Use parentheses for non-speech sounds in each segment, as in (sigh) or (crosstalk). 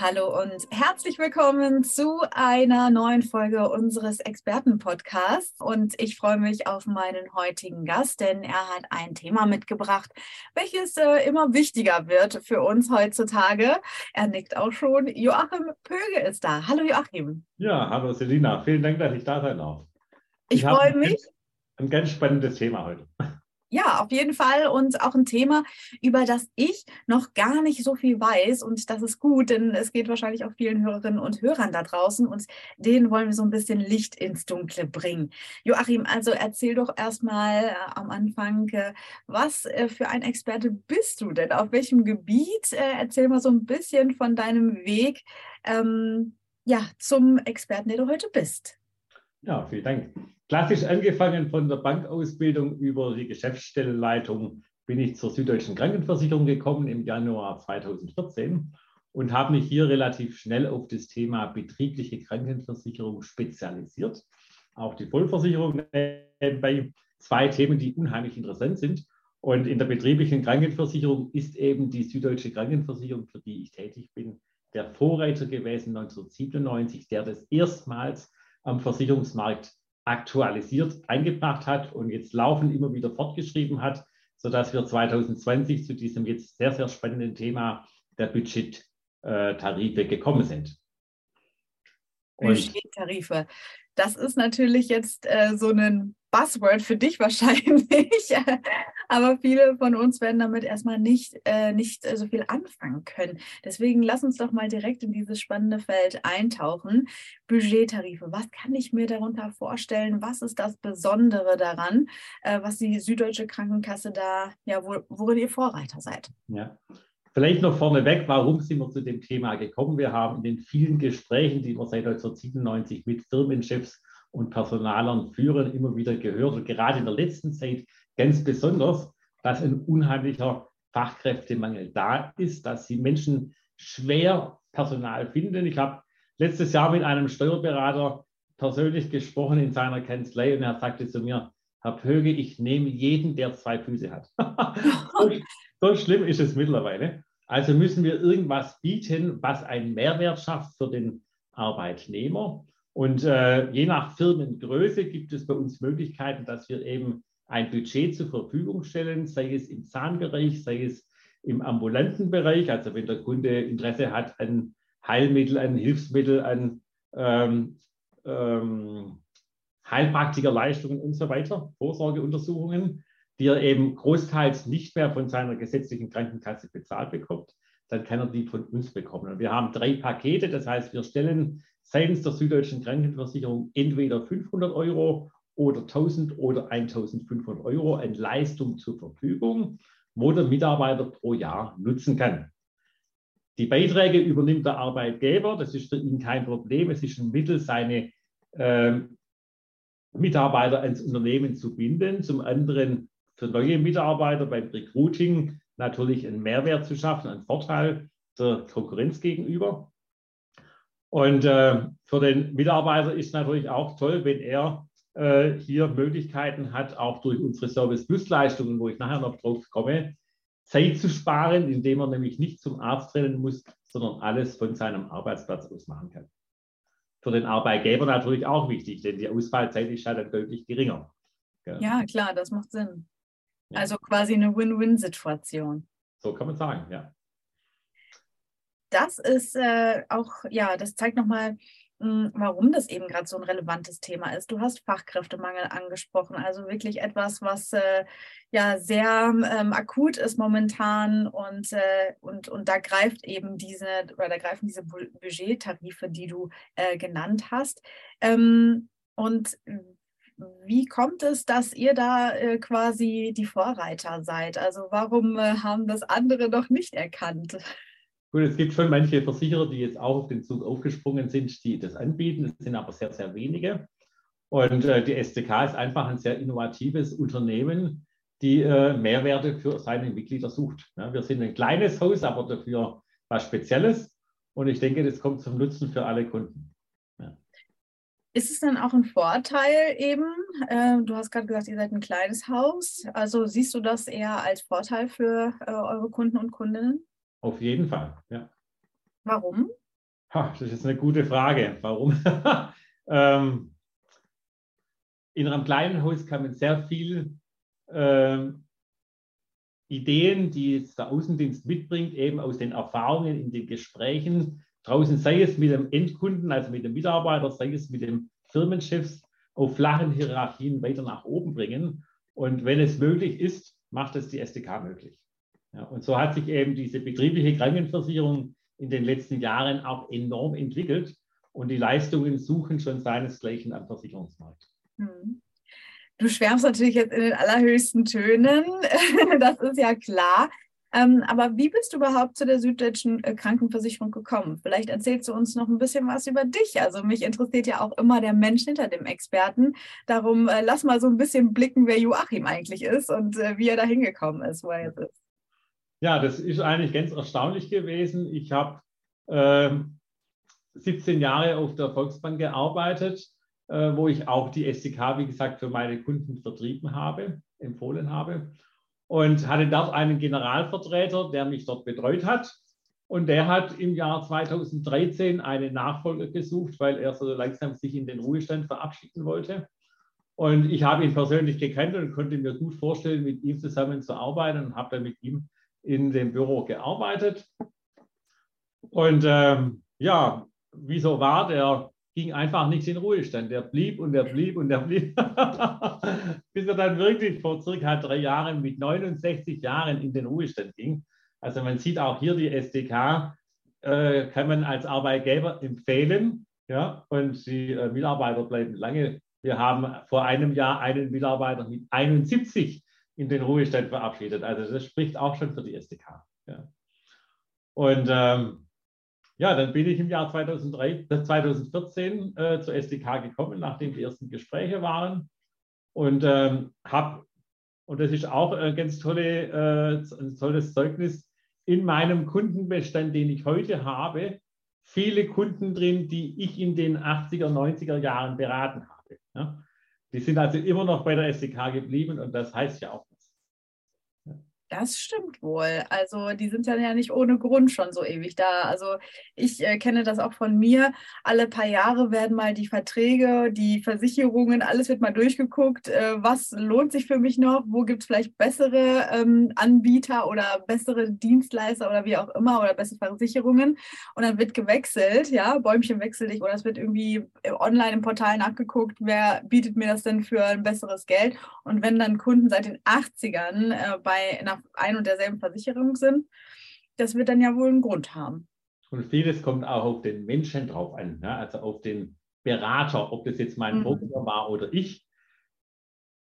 Hallo und herzlich willkommen zu einer neuen Folge unseres Expertenpodcasts. Und ich freue mich auf meinen heutigen Gast, denn er hat ein Thema mitgebracht, welches äh, immer wichtiger wird für uns heutzutage. Er nickt auch schon. Joachim Pöge ist da. Hallo Joachim. Ja, hallo Selina. Vielen Dank, dass ich da sein darf. Ich, ich freue mich. Ein ganz spannendes Thema heute. Ja, auf jeden Fall. Und auch ein Thema, über das ich noch gar nicht so viel weiß. Und das ist gut, denn es geht wahrscheinlich auch vielen Hörerinnen und Hörern da draußen. Und denen wollen wir so ein bisschen Licht ins Dunkle bringen. Joachim, also erzähl doch erstmal äh, am Anfang, äh, was äh, für ein Experte bist du denn? Auf welchem Gebiet? Äh, erzähl mal so ein bisschen von deinem Weg ähm, ja, zum Experten, der du heute bist. Ja, vielen Dank. Klassisch angefangen von der Bankausbildung über die Geschäftsstellenleitung bin ich zur Süddeutschen Krankenversicherung gekommen im Januar 2014 und habe mich hier relativ schnell auf das Thema betriebliche Krankenversicherung spezialisiert. Auch die Vollversicherung bei zwei Themen, die unheimlich interessant sind. Und in der betrieblichen Krankenversicherung ist eben die Süddeutsche Krankenversicherung, für die ich tätig bin, der Vorreiter gewesen 1997, der das erstmals am Versicherungsmarkt aktualisiert eingebracht hat und jetzt laufend immer wieder fortgeschrieben hat, sodass wir 2020 zu diesem jetzt sehr, sehr spannenden Thema der Budgettarife gekommen sind. Budgettarife. Das ist natürlich jetzt äh, so ein Buzzword für dich (laughs) wahrscheinlich, aber viele von uns werden damit erstmal nicht, äh, nicht so viel anfangen können. Deswegen lass uns doch mal direkt in dieses spannende Feld eintauchen. Budgettarife, was kann ich mir darunter vorstellen? Was ist das Besondere daran, äh, was die Süddeutsche Krankenkasse da, ja, wo, worin ihr Vorreiter seid? Ja. Vielleicht noch vorneweg, warum sind wir zu dem Thema gekommen? Wir haben in den vielen Gesprächen, die wir seit 1997 mit Firmenchefs und Personalern führen, immer wieder gehört und gerade in der letzten Zeit ganz besonders, dass ein unheimlicher Fachkräftemangel da ist, dass die Menschen schwer Personal finden. Ich habe letztes Jahr mit einem Steuerberater persönlich gesprochen in seiner Kanzlei und er sagte zu mir, Herr Pöge, ich nehme jeden, der zwei Füße hat. (laughs) so, so schlimm ist es mittlerweile. Also müssen wir irgendwas bieten, was einen Mehrwert schafft für den Arbeitnehmer. Und äh, je nach Firmengröße gibt es bei uns Möglichkeiten, dass wir eben ein Budget zur Verfügung stellen, sei es im Zahnbereich, sei es im ambulanten Bereich. Also wenn der Kunde Interesse hat an Heilmittel, an Hilfsmittel, an ähm, ähm, Heilpraktikerleistungen und so weiter, Vorsorgeuntersuchungen, die er eben großteils nicht mehr von seiner gesetzlichen Krankenkasse bezahlt bekommt, dann kann er die von uns bekommen. Und wir haben drei Pakete, das heißt, wir stellen seitens der Süddeutschen Krankenversicherung entweder 500 Euro oder 1000 oder 1500 Euro an Leistung zur Verfügung, wo der Mitarbeiter pro Jahr nutzen kann. Die Beiträge übernimmt der Arbeitgeber, das ist für ihn kein Problem. Es ist ein Mittel, seine äh, Mitarbeiter ans Unternehmen zu binden. Zum anderen für neue Mitarbeiter beim Recruiting natürlich einen Mehrwert zu schaffen, einen Vorteil der Konkurrenz gegenüber. Und äh, für den Mitarbeiter ist natürlich auch toll, wenn er äh, hier Möglichkeiten hat, auch durch unsere Service-Plus-Leistungen, wo ich nachher noch drauf komme, Zeit zu sparen, indem er nämlich nicht zum Arzt rennen muss, sondern alles von seinem Arbeitsplatz aus machen kann. Für den Arbeitgeber natürlich auch wichtig, denn die Ausfallzeit ist halt dann deutlich geringer. Ja, ja klar, das macht Sinn. Ja. Also quasi eine Win-Win-Situation. So kann man sagen, ja das ist äh, auch, ja, das zeigt nochmal, hm, warum das eben gerade so ein relevantes Thema ist. Du hast Fachkräftemangel angesprochen, also wirklich etwas, was äh, ja sehr ähm, akut ist momentan und, äh, und, und da greift eben diese, oder da greifen diese Budgettarife, die du äh, genannt hast. Ähm, und wie kommt es, dass ihr da äh, quasi die Vorreiter seid? Also warum äh, haben das andere noch nicht erkannt? Gut, es gibt schon manche Versicherer, die jetzt auch auf den Zug aufgesprungen sind, die das anbieten. Es sind aber sehr, sehr wenige. Und äh, die SDK ist einfach ein sehr innovatives Unternehmen, die äh, Mehrwerte für seine Mitglieder sucht. Ja, wir sind ein kleines Haus, aber dafür was Spezielles. Und ich denke, das kommt zum Nutzen für alle Kunden. Ist es dann auch ein Vorteil eben? Äh, du hast gerade gesagt, ihr seid ein kleines Haus. Also siehst du das eher als Vorteil für äh, eure Kunden und Kundinnen? Auf jeden Fall, ja. Warum? Ha, das ist eine gute Frage. Warum? (laughs) ähm, in einem kleinen Haus kann man sehr viel ähm, Ideen, die der Außendienst mitbringt, eben aus den Erfahrungen in den Gesprächen draußen, sei es mit dem Endkunden, also mit dem Mitarbeiter, sei es mit dem Firmenchef, auf flachen Hierarchien weiter nach oben bringen. Und wenn es möglich ist, macht es die SDK möglich. Ja, und so hat sich eben diese betriebliche Krankenversicherung in den letzten Jahren auch enorm entwickelt und die Leistungen suchen schon seinesgleichen am Versicherungsmarkt. Hm. Du schwärmst natürlich jetzt in den allerhöchsten Tönen, (laughs) das ist ja klar. Ähm, aber wie bist du überhaupt zu der Süddeutschen äh, Krankenversicherung gekommen? Vielleicht erzählst du uns noch ein bisschen was über dich. Also mich interessiert ja auch immer der Mensch hinter dem Experten. Darum äh, lass mal so ein bisschen blicken, wer Joachim eigentlich ist und äh, wie er da hingekommen ist, wo er jetzt ist. Ja, das ist eigentlich ganz erstaunlich gewesen. Ich habe äh, 17 Jahre auf der Volksbank gearbeitet äh, wo ich auch die SDK, wie gesagt, für meine Kunden vertrieben habe, empfohlen habe. Und hatte dort einen Generalvertreter, der mich dort betreut hat. Und der hat im Jahr 2013 einen Nachfolger gesucht, weil er so langsam sich in den Ruhestand verabschieden wollte. Und ich habe ihn persönlich gekannt und konnte mir gut vorstellen, mit ihm zusammen zu arbeiten und habe dann mit ihm in dem Büro gearbeitet. Und ähm, ja, wieso war der ging einfach nicht in Ruhestand. Der blieb und der blieb und der blieb, (laughs) bis er dann wirklich vor circa drei Jahren mit 69 Jahren in den Ruhestand ging. Also man sieht auch hier die SDK, äh, kann man als Arbeitgeber empfehlen. Ja, und die äh, Mitarbeiter bleiben lange. Wir haben vor einem Jahr einen Mitarbeiter mit 71 in den Ruhestand verabschiedet. Also das spricht auch schon für die SDK. Ja. Und ähm, ja, dann bin ich im Jahr 2003, 2014 äh, zur SDK gekommen, nachdem die ersten Gespräche waren. Und ähm, habe, und das ist auch ein ganz tolle, äh, ein tolles Zeugnis, in meinem Kundenbestand, den ich heute habe, viele Kunden drin, die ich in den 80er, 90er Jahren beraten habe. Ja? Die sind also immer noch bei der SDK geblieben und das heißt ja auch das stimmt wohl. Also die sind ja nicht ohne Grund schon so ewig da. Also ich äh, kenne das auch von mir. Alle paar Jahre werden mal die Verträge, die Versicherungen, alles wird mal durchgeguckt. Äh, was lohnt sich für mich noch? Wo gibt es vielleicht bessere ähm, Anbieter oder bessere Dienstleister oder wie auch immer oder bessere Versicherungen? Und dann wird gewechselt, ja, Bäumchen wechsel dich oder es wird irgendwie online im Portal nachgeguckt, wer bietet mir das denn für ein besseres Geld? Und wenn dann Kunden seit den 80ern äh, bei einer ein und derselben Versicherung sind, das wird dann ja wohl einen Grund haben. Und vieles kommt auch auf den Menschen drauf an, ne? also auf den Berater, ob das jetzt mein mhm. Broker war oder ich.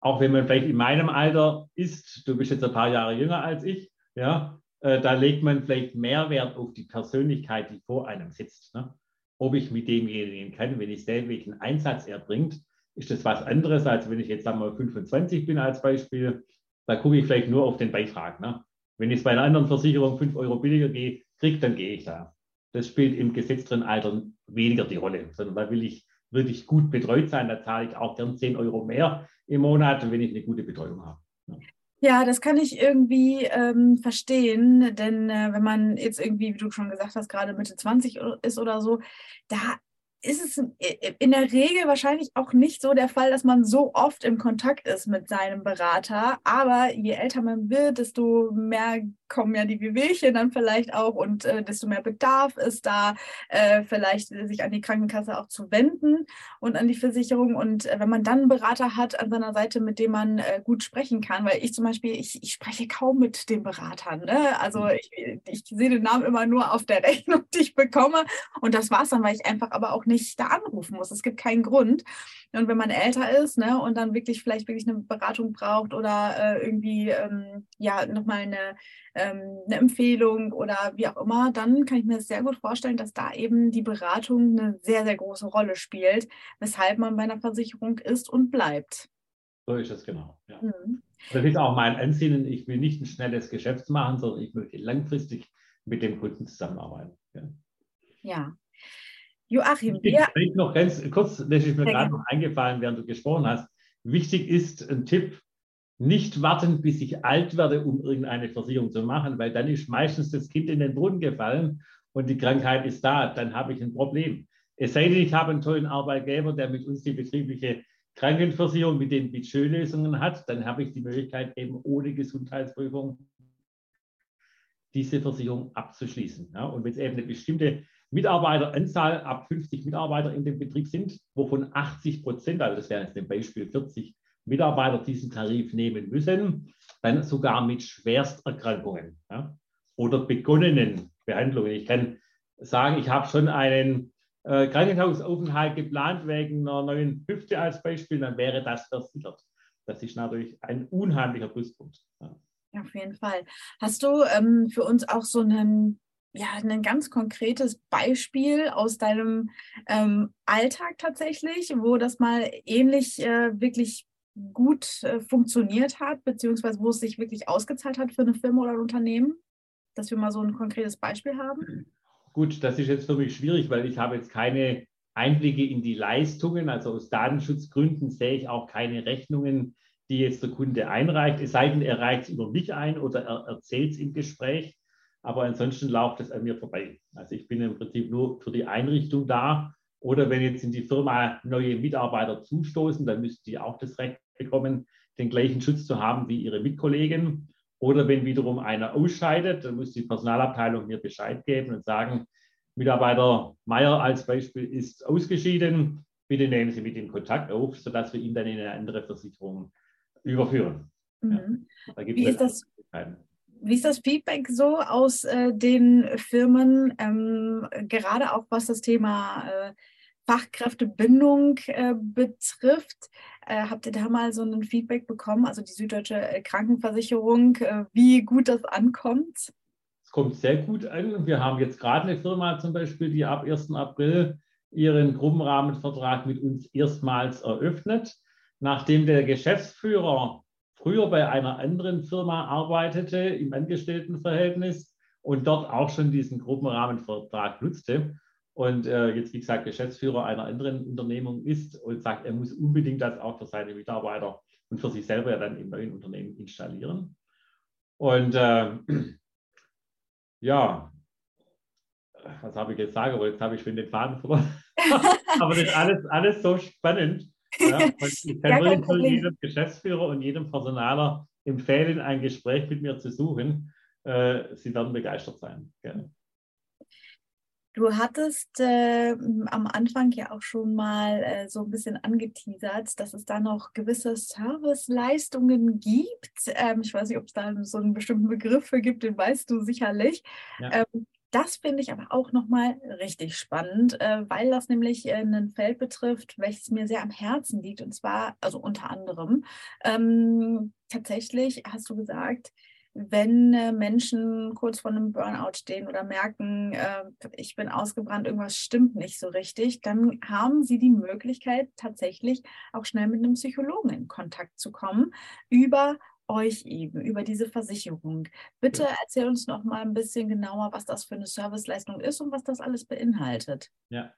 Auch wenn man vielleicht in meinem Alter ist, du bist jetzt ein paar Jahre jünger als ich, ja, äh, da legt man vielleicht mehr Wert auf die Persönlichkeit, die vor einem sitzt. Ne? Ob ich mit demjenigen kann, wenn ich sehe, welchen Einsatz er bringt, ist das was anderes, als wenn ich jetzt sagen wir 25 bin als Beispiel da gucke ich vielleicht nur auf den Beitrag. Ne? Wenn ich bei einer anderen Versicherung 5 Euro billiger kriege, dann gehe ich da. Das spielt im Gesetz drin Alter weniger die Rolle, sondern da will ich wirklich gut betreut sein. Da zahle ich auch gern 10 Euro mehr im Monat, wenn ich eine gute Betreuung habe. Ja. Ja, das kann ich irgendwie ähm, verstehen, denn äh, wenn man jetzt irgendwie, wie du schon gesagt hast, gerade Mitte 20 ist oder so, da ist es in der Regel wahrscheinlich auch nicht so der Fall, dass man so oft im Kontakt ist mit seinem Berater. Aber je älter man wird, desto mehr kommen ja die Wehwehchen dann vielleicht auch und äh, desto mehr Bedarf ist da, äh, vielleicht sich an die Krankenkasse auch zu wenden und an die Versicherung. Und äh, wenn man dann einen Berater hat an seiner Seite, mit dem man äh, gut sprechen kann, weil ich zum Beispiel, ich, ich spreche kaum mit den Beratern. Ne? Also mhm. ich, ich sehe den Namen immer nur auf der (laughs) Rechnung, die ich bekomme. Und das war es dann, weil ich einfach aber auch nicht da anrufen muss. Es gibt keinen Grund. Und wenn man älter ist ne, und dann wirklich vielleicht wirklich eine Beratung braucht oder äh, irgendwie ähm, ja nochmal eine, ähm, eine Empfehlung oder wie auch immer, dann kann ich mir sehr gut vorstellen, dass da eben die Beratung eine sehr, sehr große Rolle spielt, weshalb man bei einer Versicherung ist und bleibt. So ist es genau. Ja. Mhm. Das ist auch mein Ansinnen. Ich will nicht ein schnelles Geschäft machen, sondern ich möchte langfristig mit dem Kunden zusammenarbeiten. Ja. ja. Joachim, wir. Vielleicht noch ganz kurz, das ist mir gerade noch eingefallen, während du gesprochen hast. Wichtig ist ein Tipp, nicht warten, bis ich alt werde, um irgendeine Versicherung zu machen, weil dann ist meistens das Kind in den Brunnen gefallen und die Krankheit ist da. Dann habe ich ein Problem. Es sei denn, ich habe einen tollen Arbeitgeber, der mit uns die betriebliche Krankenversicherung mit den Budgetlösungen hat, dann habe ich die Möglichkeit, eben ohne Gesundheitsprüfung diese Versicherung abzuschließen. Ja, und wenn es eben eine bestimmte Mitarbeiteranzahl ab 50 Mitarbeiter in dem Betrieb sind, wovon 80 Prozent, also das wäre jetzt ein Beispiel 40 Mitarbeiter diesen Tarif nehmen müssen, dann sogar mit Schwersterkrankungen ja, oder begonnenen Behandlungen. Ich kann sagen, ich habe schon einen äh, Krankenhausaufenthalt geplant wegen einer neuen Hüfte als Beispiel, dann wäre das versichert. Das ist natürlich ein unheimlicher Pluspunkt. Ja. Auf jeden Fall. Hast du ähm, für uns auch so einen, ja, ein ganz konkretes Beispiel aus deinem ähm, Alltag tatsächlich, wo das mal ähnlich äh, wirklich gut äh, funktioniert hat, beziehungsweise wo es sich wirklich ausgezahlt hat für eine Firma oder ein Unternehmen? Dass wir mal so ein konkretes Beispiel haben? Gut, das ist jetzt für mich schwierig, weil ich habe jetzt keine Einblicke in die Leistungen. Also aus Datenschutzgründen sehe ich auch keine Rechnungen, die jetzt der Kunde einreicht. Es sei denn, er reicht es über mich ein oder er erzählt es im Gespräch. Aber ansonsten läuft es an mir vorbei. Also ich bin im Prinzip nur für die Einrichtung da. Oder wenn jetzt in die Firma neue Mitarbeiter zustoßen, dann müssen die auch das Recht bekommen, den gleichen Schutz zu haben wie ihre Mitkollegen. Oder wenn wiederum einer ausscheidet, dann muss die Personalabteilung mir Bescheid geben und sagen, Mitarbeiter Meier als Beispiel ist ausgeschieden, bitte nehmen Sie mit ihm Kontakt auf, sodass wir ihn dann in eine andere Versicherung überführen. Mhm. Ja, wie, ist das, wie ist das Feedback so aus äh, den Firmen, ähm, gerade auch was das Thema äh, Fachkräftebindung äh, betrifft? Äh, habt ihr da mal so ein Feedback bekommen, also die Süddeutsche äh, Krankenversicherung, äh, wie gut das ankommt? Es kommt sehr gut an. Wir haben jetzt gerade eine Firma zum Beispiel, die ab 1. April ihren Gruppenrahmenvertrag mit uns erstmals eröffnet. Nachdem der Geschäftsführer früher bei einer anderen Firma arbeitete im Angestelltenverhältnis und dort auch schon diesen Gruppenrahmenvertrag nutzte, und äh, jetzt, wie gesagt, Geschäftsführer einer anderen Unternehmung ist und sagt, er muss unbedingt das auch für seine Mitarbeiter und für sich selber ja dann im neuen Unternehmen installieren. Und äh, (clears throat) ja, was habe ich jetzt sagen wollen? Jetzt habe ich schon den Faden verloren. (laughs) Aber das ist alles, alles so spannend. Ja, (laughs) ich kann ja, jedem Geschäftsführer und jedem Personaler empfehlen, ein Gespräch mit mir zu suchen. Äh, Sie werden begeistert sein. Gerne. Du hattest äh, am Anfang ja auch schon mal äh, so ein bisschen angeteasert, dass es da noch gewisse Serviceleistungen gibt. Ähm, ich weiß nicht, ob es da so einen bestimmten Begriff für gibt, den weißt du sicherlich. Ja. Ähm, das finde ich aber auch nochmal richtig spannend, äh, weil das nämlich äh, ein Feld betrifft, welches mir sehr am Herzen liegt. Und zwar, also unter anderem, ähm, tatsächlich hast du gesagt, wenn äh, Menschen kurz vor einem Burnout stehen oder merken, äh, ich bin ausgebrannt, irgendwas stimmt nicht so richtig, dann haben sie die Möglichkeit, tatsächlich auch schnell mit einem Psychologen in Kontakt zu kommen über euch eben, über diese Versicherung. Bitte erzähl uns noch mal ein bisschen genauer, was das für eine Serviceleistung ist und was das alles beinhaltet. Ja,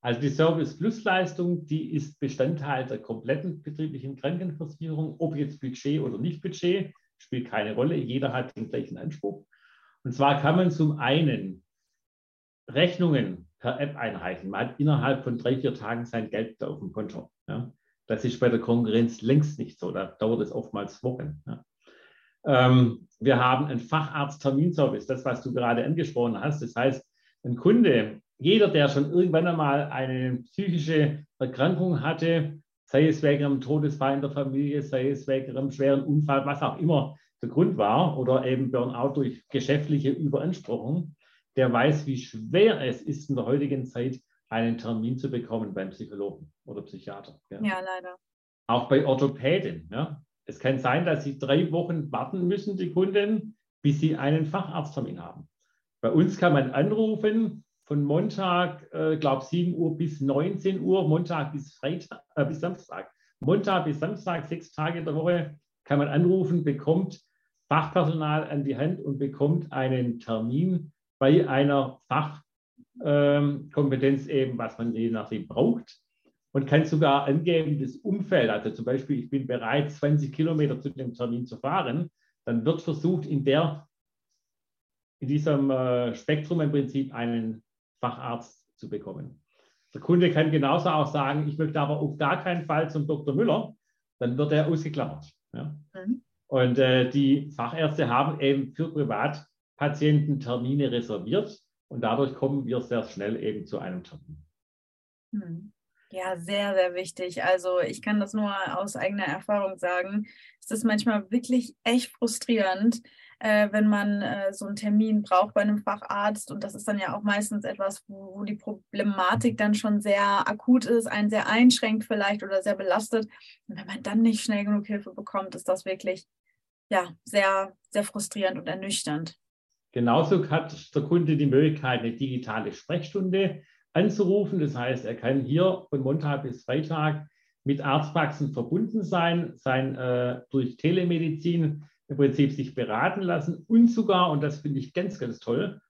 also die Service Plus Leistung, die ist Bestandteil der kompletten betrieblichen Krankenversicherung, ob jetzt Budget oder nicht Budget spielt keine Rolle. Jeder hat den gleichen Anspruch. Und zwar kann man zum einen Rechnungen per App einreichen. Man hat innerhalb von drei, vier Tagen sein Geld auf dem Konto. Ja. Das ist bei der Konkurrenz längst nicht so. Da dauert es oftmals Wochen. Ja. Ähm, wir haben einen Facharzt-Terminservice, das, was du gerade angesprochen hast. Das heißt, ein Kunde, jeder, der schon irgendwann einmal eine psychische Erkrankung hatte, sei es wegen einem Todesfall in der Familie, sei es wegen einem schweren Unfall, was auch immer der Grund war, oder eben Burnout durch geschäftliche Überanspruchung, der weiß, wie schwer es ist in der heutigen Zeit, einen Termin zu bekommen beim Psychologen oder Psychiater. Ja, ja leider. Auch bei Orthopäden. Ja. Es kann sein, dass sie drei Wochen warten müssen, die Kunden, bis sie einen Facharzttermin haben. Bei uns kann man anrufen, von Montag, äh, glaube 7 Uhr bis 19 Uhr, Montag bis Freitag, äh, bis Samstag. Montag bis Samstag, sechs Tage der Woche, kann man anrufen, bekommt Fachpersonal an die Hand und bekommt einen Termin bei einer Fachkompetenz ähm, eben, was man je nachdem braucht. Und kann sogar angeben, das Umfeld, also zum Beispiel, ich bin bereit, 20 Kilometer zu dem Termin zu fahren, dann wird versucht, in, der, in diesem äh, Spektrum im Prinzip einen Facharzt zu bekommen. Der Kunde kann genauso auch sagen, ich möchte aber auf gar keinen Fall zum Dr. Müller, dann wird er ausgeklammert. Ja? Mhm. Und äh, die Fachärzte haben eben für Privatpatienten Termine reserviert und dadurch kommen wir sehr schnell eben zu einem Termin. Mhm. Ja, sehr, sehr wichtig. Also ich kann das nur aus eigener Erfahrung sagen. Es ist manchmal wirklich echt frustrierend, äh, wenn man äh, so einen Termin braucht bei einem Facharzt. Und das ist dann ja auch meistens etwas, wo, wo, die Problematik dann schon sehr akut ist, einen sehr einschränkt vielleicht oder sehr belastet. Und wenn man dann nicht schnell genug Hilfe bekommt, ist das wirklich ja, sehr, sehr frustrierend und ernüchternd. Genauso hat der Kunde die Möglichkeit, eine digitale Sprechstunde anzurufen. Das heißt, er kann hier von Montag bis Freitag mit Arztpraxen verbunden sein, sein äh, durch Telemedizin im Prinzip sich beraten lassen und sogar, und das finde ich ganz, ganz toll,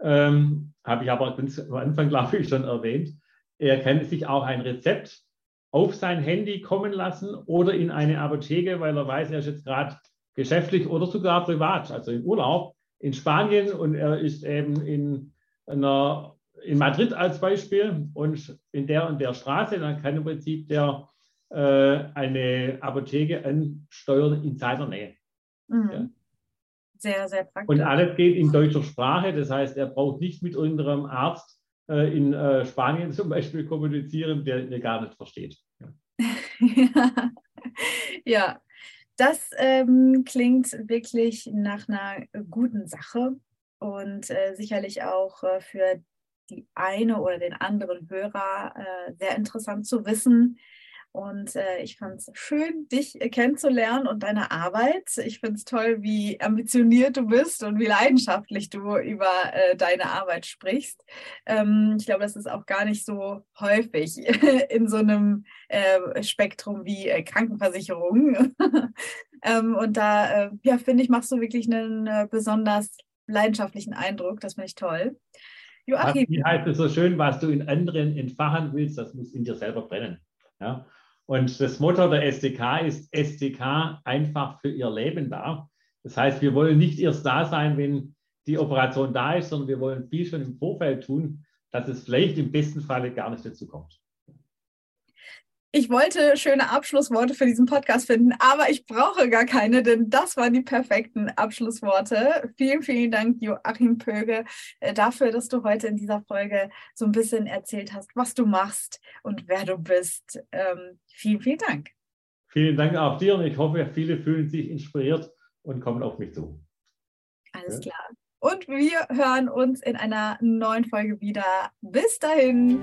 ähm, habe ich aber ganz am Anfang, (laughs) glaube ich, schon erwähnt, er kann sich auch ein Rezept auf sein Handy kommen lassen oder in eine Apotheke, weil er weiß, er ist jetzt gerade geschäftlich oder sogar privat, also im Urlaub in Spanien und er ist eben in einer in Madrid als Beispiel und in der und der Straße, dann kann im Prinzip der äh, eine Apotheke ansteuern in seiner Nähe. Mhm. Ja. Sehr, sehr praktisch. Und alles geht in deutscher Sprache, das heißt, er braucht nicht mit irgendeinem Arzt äh, in äh, Spanien zum Beispiel kommunizieren, der ihn gar nicht versteht. Ja, (laughs) ja. das ähm, klingt wirklich nach einer guten Sache und äh, sicherlich auch äh, für die eine oder den anderen Hörer äh, sehr interessant zu wissen. Und äh, ich fand es schön, dich kennenzulernen und deine Arbeit. Ich finde es toll, wie ambitioniert du bist und wie leidenschaftlich du über äh, deine Arbeit sprichst. Ähm, ich glaube, das ist auch gar nicht so häufig (laughs) in so einem äh, Spektrum wie äh, Krankenversicherung. (laughs) ähm, und da, äh, ja, finde ich, machst du wirklich einen äh, besonders leidenschaftlichen Eindruck. Das finde ich toll. Joachim. Wie heißt es so schön, was du in anderen entfachen willst, das muss in dir selber brennen. Ja? Und das Motto der SDK ist SDK einfach für ihr Leben da. Das heißt, wir wollen nicht erst da sein, wenn die Operation da ist, sondern wir wollen viel schon im Vorfeld tun, dass es vielleicht im besten Falle gar nicht dazu kommt ich wollte schöne Abschlussworte für diesen Podcast finden, aber ich brauche gar keine, denn das waren die perfekten Abschlussworte. Vielen, vielen Dank, Joachim Pöge, äh, dafür, dass du heute in dieser Folge so ein bisschen erzählt hast, was du machst und wer du bist. Ähm, vielen, vielen Dank. Vielen Dank auch dir und ich hoffe, viele fühlen sich inspiriert und kommen auf mich zu. Alles ja. klar. Und wir hören uns in einer neuen Folge wieder. Bis dahin.